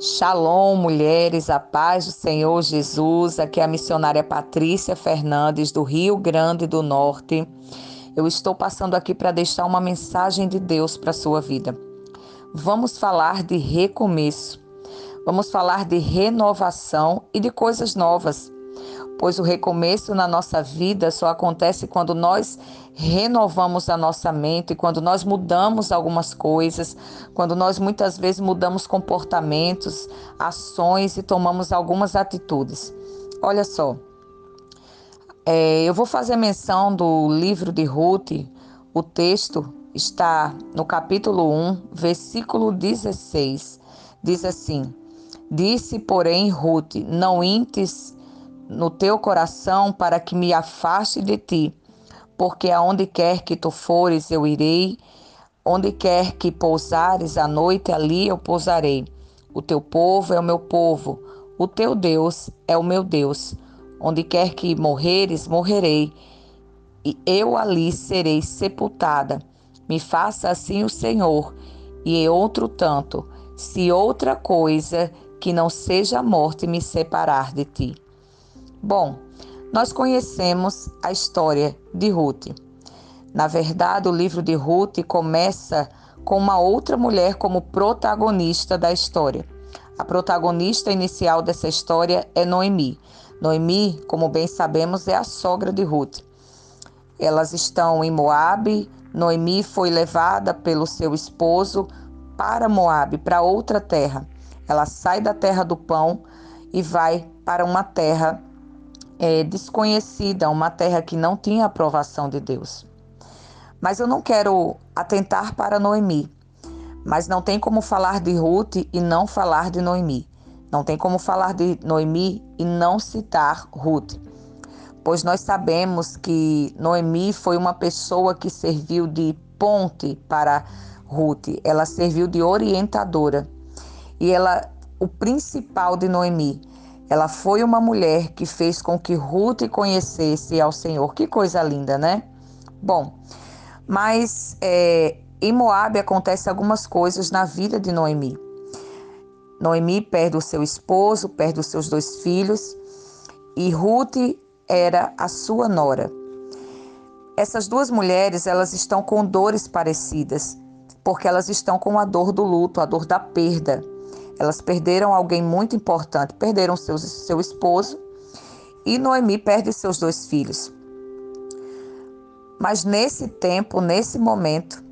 Shalom, mulheres, a paz do Senhor Jesus. Aqui é a missionária Patrícia Fernandes, do Rio Grande do Norte. Eu estou passando aqui para deixar uma mensagem de Deus para a sua vida. Vamos falar de recomeço. Vamos falar de renovação e de coisas novas pois o recomeço na nossa vida só acontece quando nós renovamos a nossa mente, quando nós mudamos algumas coisas, quando nós muitas vezes mudamos comportamentos, ações e tomamos algumas atitudes. Olha só, é, eu vou fazer menção do livro de Ruth, o texto está no capítulo 1, versículo 16. Diz assim: Disse, porém, Ruth: Não intes no teu coração para que me afaste de ti, porque aonde quer que tu fores eu irei, onde quer que pousares a noite ali eu pousarei. O teu povo é o meu povo, o teu Deus é o meu Deus. Onde quer que morreres, morrerei, e eu ali serei sepultada. Me faça assim o Senhor, e outro tanto, se outra coisa que não seja a morte me separar de ti. Bom, nós conhecemos a história de Ruth. Na verdade, o livro de Ruth começa com uma outra mulher como protagonista da história. A protagonista inicial dessa história é Noemi. Noemi, como bem sabemos, é a sogra de Ruth. Elas estão em Moabe. Noemi foi levada pelo seu esposo para Moabe, para outra terra. Ela sai da terra do pão e vai para uma terra é, desconhecida, uma terra que não tinha aprovação de Deus. Mas eu não quero atentar para Noemi. Mas não tem como falar de Ruth e não falar de Noemi. Não tem como falar de Noemi e não citar Ruth. Pois nós sabemos que Noemi foi uma pessoa que serviu de ponte para Ruth. Ela serviu de orientadora. E ela, o principal de Noemi, ela foi uma mulher que fez com que Ruth conhecesse ao Senhor. Que coisa linda, né? Bom, mas é, em Moab acontecem algumas coisas na vida de Noemi. Noemi perde o seu esposo, perde os seus dois filhos e Ruth era a sua nora. Essas duas mulheres, elas estão com dores parecidas, porque elas estão com a dor do luto, a dor da perda. Elas perderam alguém muito importante, perderam seu, seu esposo e Noemi perde seus dois filhos. Mas nesse tempo, nesse momento,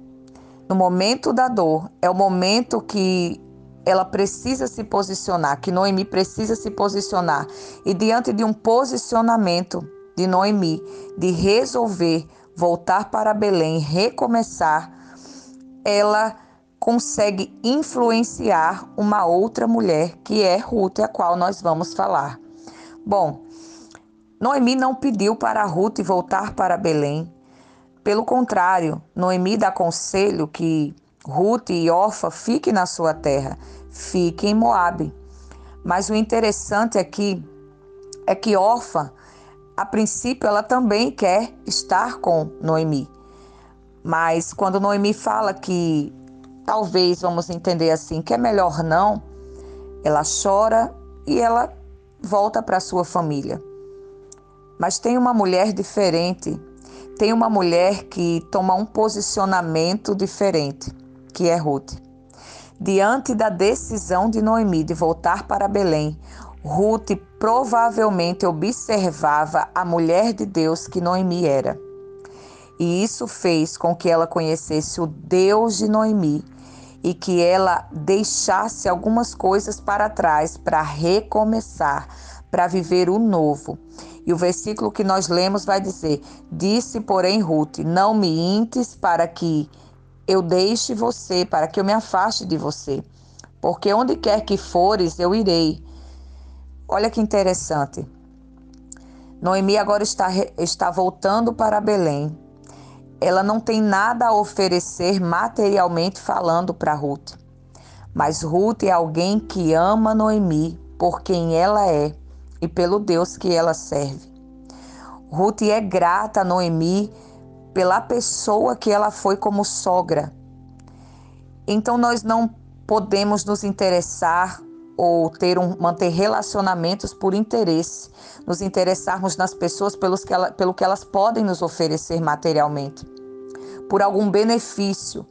no momento da dor, é o momento que ela precisa se posicionar, que Noemi precisa se posicionar. E diante de um posicionamento de Noemi, de resolver voltar para Belém, recomeçar, ela consegue influenciar uma outra mulher, que é Ruth, a qual nós vamos falar. Bom, Noemi não pediu para Ruth voltar para Belém. Pelo contrário, Noemi dá conselho que Ruth e Orfa fiquem na sua terra, fiquem em Moabe. Mas o interessante aqui é que Orfa, a princípio, ela também quer estar com Noemi. Mas quando Noemi fala que talvez vamos entender assim, que é melhor não, ela chora e ela volta para sua família. Mas tem uma mulher diferente, tem uma mulher que toma um posicionamento diferente, que é Ruth. Diante da decisão de Noemi de voltar para Belém, Ruth provavelmente observava a mulher de Deus que Noemi era. E isso fez com que ela conhecesse o Deus de Noemi e que ela deixasse algumas coisas para trás para recomeçar, para viver o novo. E o versículo que nós lemos vai dizer: Disse, porém, Ruth: Não me intes para que eu deixe você, para que eu me afaste de você, porque onde quer que fores, eu irei. Olha que interessante. Noemi agora está, está voltando para Belém ela não tem nada a oferecer materialmente falando para Ruth. Mas Ruth é alguém que ama Noemi por quem ela é e pelo Deus que ela serve. Ruth é grata a Noemi pela pessoa que ela foi como sogra. Então nós não podemos nos interessar ou ter um, manter relacionamentos por interesse, nos interessarmos nas pessoas pelos que ela, pelo que elas podem nos oferecer materialmente, por algum benefício.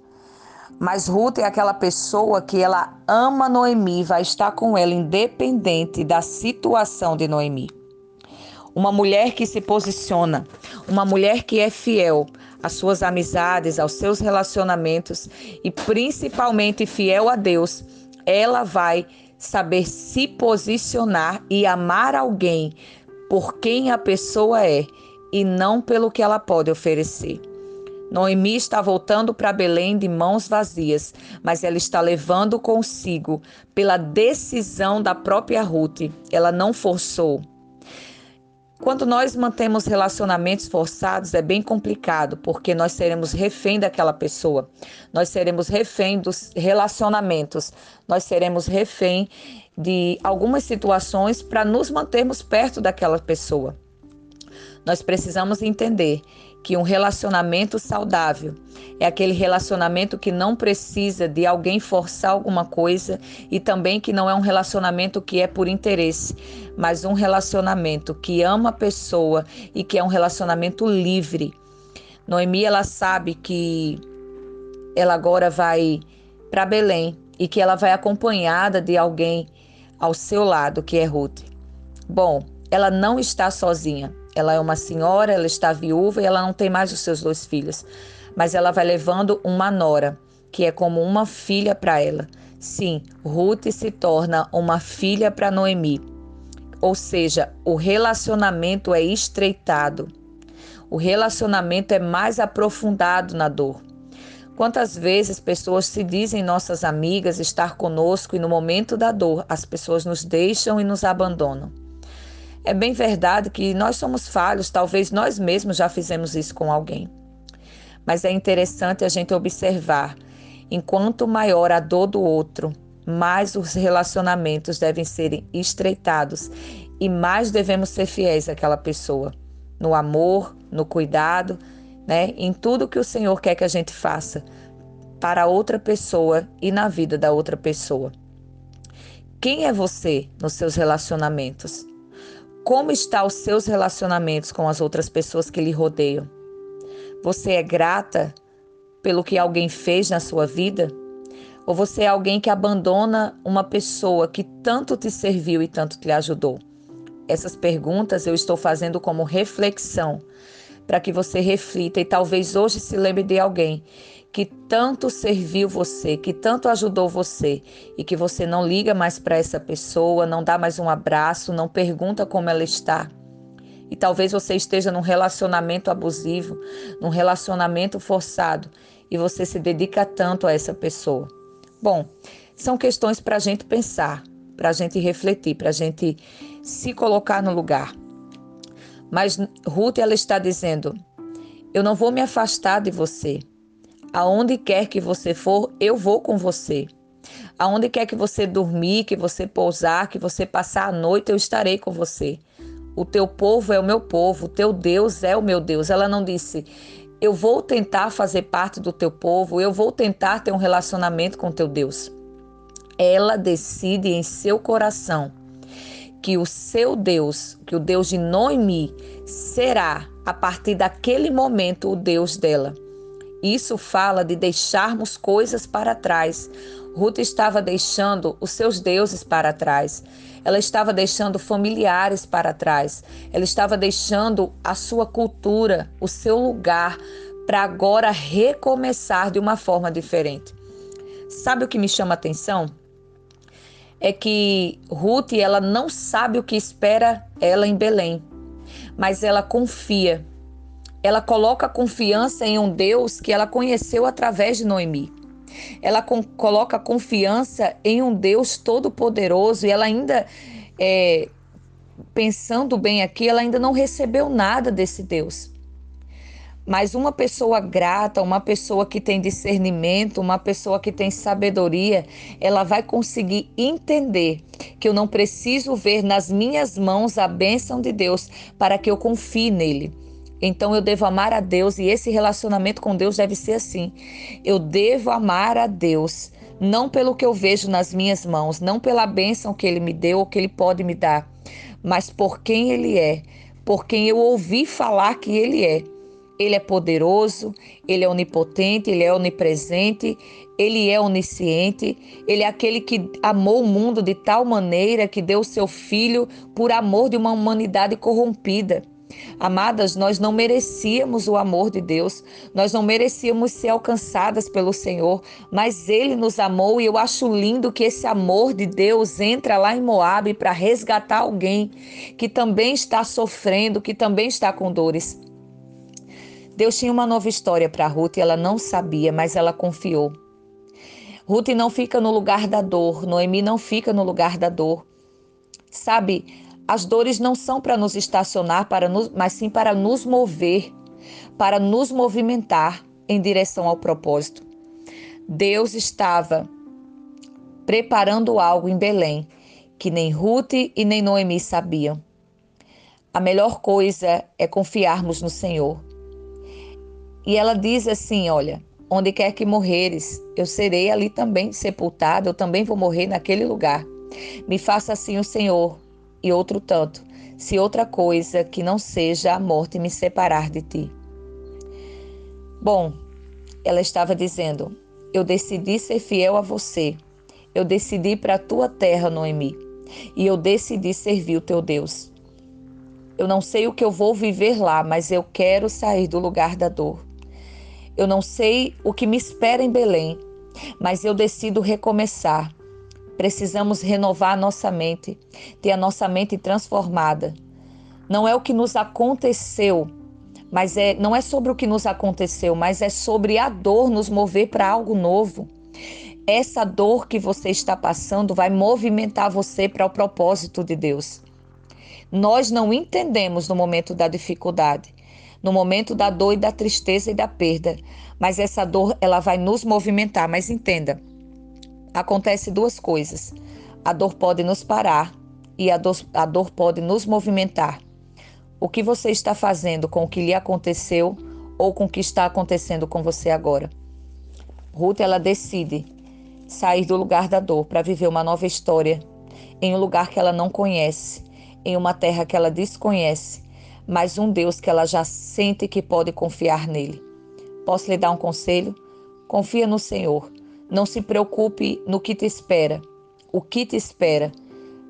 Mas Ruth é aquela pessoa que ela ama Noemi, vai estar com ela independente da situação de Noemi. Uma mulher que se posiciona, uma mulher que é fiel às suas amizades, aos seus relacionamentos e principalmente fiel a Deus, ela vai saber se posicionar e amar alguém por quem a pessoa é e não pelo que ela pode oferecer. Noemi está voltando para Belém de mãos vazias, mas ela está levando consigo, pela decisão da própria Ruth. Ela não forçou, quando nós mantemos relacionamentos forçados é bem complicado, porque nós seremos refém daquela pessoa, nós seremos refém dos relacionamentos, nós seremos refém de algumas situações para nos mantermos perto daquela pessoa. Nós precisamos entender que um relacionamento saudável é aquele relacionamento que não precisa de alguém forçar alguma coisa e também que não é um relacionamento que é por interesse, mas um relacionamento que ama a pessoa e que é um relacionamento livre. Noemi ela sabe que ela agora vai para Belém e que ela vai acompanhada de alguém ao seu lado, que é Ruth. Bom, ela não está sozinha. Ela é uma senhora, ela está viúva e ela não tem mais os seus dois filhos. Mas ela vai levando uma nora, que é como uma filha para ela. Sim, Ruth se torna uma filha para Noemi. Ou seja, o relacionamento é estreitado. O relacionamento é mais aprofundado na dor. Quantas vezes pessoas se dizem nossas amigas, estar conosco e no momento da dor as pessoas nos deixam e nos abandonam. É bem verdade que nós somos falhos, talvez nós mesmos já fizemos isso com alguém. Mas é interessante a gente observar: enquanto maior a dor do outro, mais os relacionamentos devem ser estreitados e mais devemos ser fiéis àquela pessoa, no amor, no cuidado, né, em tudo que o Senhor quer que a gente faça para outra pessoa e na vida da outra pessoa. Quem é você nos seus relacionamentos? Como estão os seus relacionamentos com as outras pessoas que lhe rodeiam? Você é grata pelo que alguém fez na sua vida? Ou você é alguém que abandona uma pessoa que tanto te serviu e tanto te ajudou? Essas perguntas eu estou fazendo como reflexão para que você reflita e talvez hoje se lembre de alguém que tanto serviu você, que tanto ajudou você e que você não liga mais para essa pessoa, não dá mais um abraço, não pergunta como ela está. E talvez você esteja num relacionamento abusivo, num relacionamento forçado e você se dedica tanto a essa pessoa. Bom, são questões para a gente pensar, para a gente refletir, para a gente se colocar no lugar. Mas Ruth ela está dizendo: Eu não vou me afastar de você. Aonde quer que você for, eu vou com você. Aonde quer que você dormir, que você pousar, que você passar a noite, eu estarei com você. O teu povo é o meu povo, o teu Deus é o meu Deus. Ela não disse, eu vou tentar fazer parte do teu povo, eu vou tentar ter um relacionamento com teu Deus. Ela decide em seu coração que o seu Deus, que o Deus de Noemi, será, a partir daquele momento, o Deus dela. Isso fala de deixarmos coisas para trás. Ruth estava deixando os seus deuses para trás. Ela estava deixando familiares para trás. Ela estava deixando a sua cultura, o seu lugar, para agora recomeçar de uma forma diferente. Sabe o que me chama a atenção? É que Ruth ela não sabe o que espera ela em Belém, mas ela confia ela coloca confiança em um Deus que ela conheceu através de Noemi. Ela com, coloca confiança em um Deus todo-poderoso e ela ainda, é, pensando bem aqui, ela ainda não recebeu nada desse Deus. Mas uma pessoa grata, uma pessoa que tem discernimento, uma pessoa que tem sabedoria, ela vai conseguir entender que eu não preciso ver nas minhas mãos a bênção de Deus para que eu confie nele. Então eu devo amar a Deus e esse relacionamento com Deus deve ser assim. Eu devo amar a Deus não pelo que eu vejo nas minhas mãos, não pela bênção que ele me deu ou que ele pode me dar, mas por quem ele é, por quem eu ouvi falar que ele é. Ele é poderoso, ele é onipotente, ele é onipresente, ele é onisciente, ele é aquele que amou o mundo de tal maneira que deu o seu filho por amor de uma humanidade corrompida. Amadas, nós não merecíamos o amor de Deus, nós não merecíamos ser alcançadas pelo Senhor, mas Ele nos amou e eu acho lindo que esse amor de Deus entra lá em Moab para resgatar alguém que também está sofrendo, que também está com dores. Deus tinha uma nova história para Ruth e ela não sabia, mas ela confiou. Ruth não fica no lugar da dor, Noemi não fica no lugar da dor. Sabe, as dores não são para nos estacionar, para nos, mas sim para nos mover, para nos movimentar em direção ao propósito. Deus estava preparando algo em Belém que nem Ruth e nem Noemi sabiam. A melhor coisa é confiarmos no Senhor. E ela diz assim: Olha, onde quer que morreres, eu serei ali também sepultada, eu também vou morrer naquele lugar. Me faça assim o Senhor, e outro tanto, se outra coisa que não seja a morte me separar de ti. Bom, ela estava dizendo: Eu decidi ser fiel a você. Eu decidi para a tua terra, Noemi. E eu decidi servir o teu Deus. Eu não sei o que eu vou viver lá, mas eu quero sair do lugar da dor. Eu não sei o que me espera em Belém, mas eu decido recomeçar. Precisamos renovar a nossa mente, ter a nossa mente transformada. Não é o que nos aconteceu, mas é não é sobre o que nos aconteceu, mas é sobre a dor nos mover para algo novo. Essa dor que você está passando vai movimentar você para o propósito de Deus. Nós não entendemos no momento da dificuldade, no momento da dor e da tristeza e da perda. Mas essa dor, ela vai nos movimentar. Mas entenda, acontece duas coisas. A dor pode nos parar e a dor, a dor pode nos movimentar. O que você está fazendo com o que lhe aconteceu ou com o que está acontecendo com você agora? Ruth, ela decide sair do lugar da dor para viver uma nova história em um lugar que ela não conhece, em uma terra que ela desconhece mas um Deus que ela já sente que pode confiar nele. Posso lhe dar um conselho? Confia no Senhor. Não se preocupe no que te espera, o que te espera,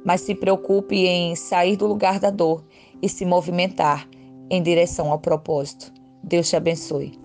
mas se preocupe em sair do lugar da dor e se movimentar em direção ao propósito. Deus te abençoe.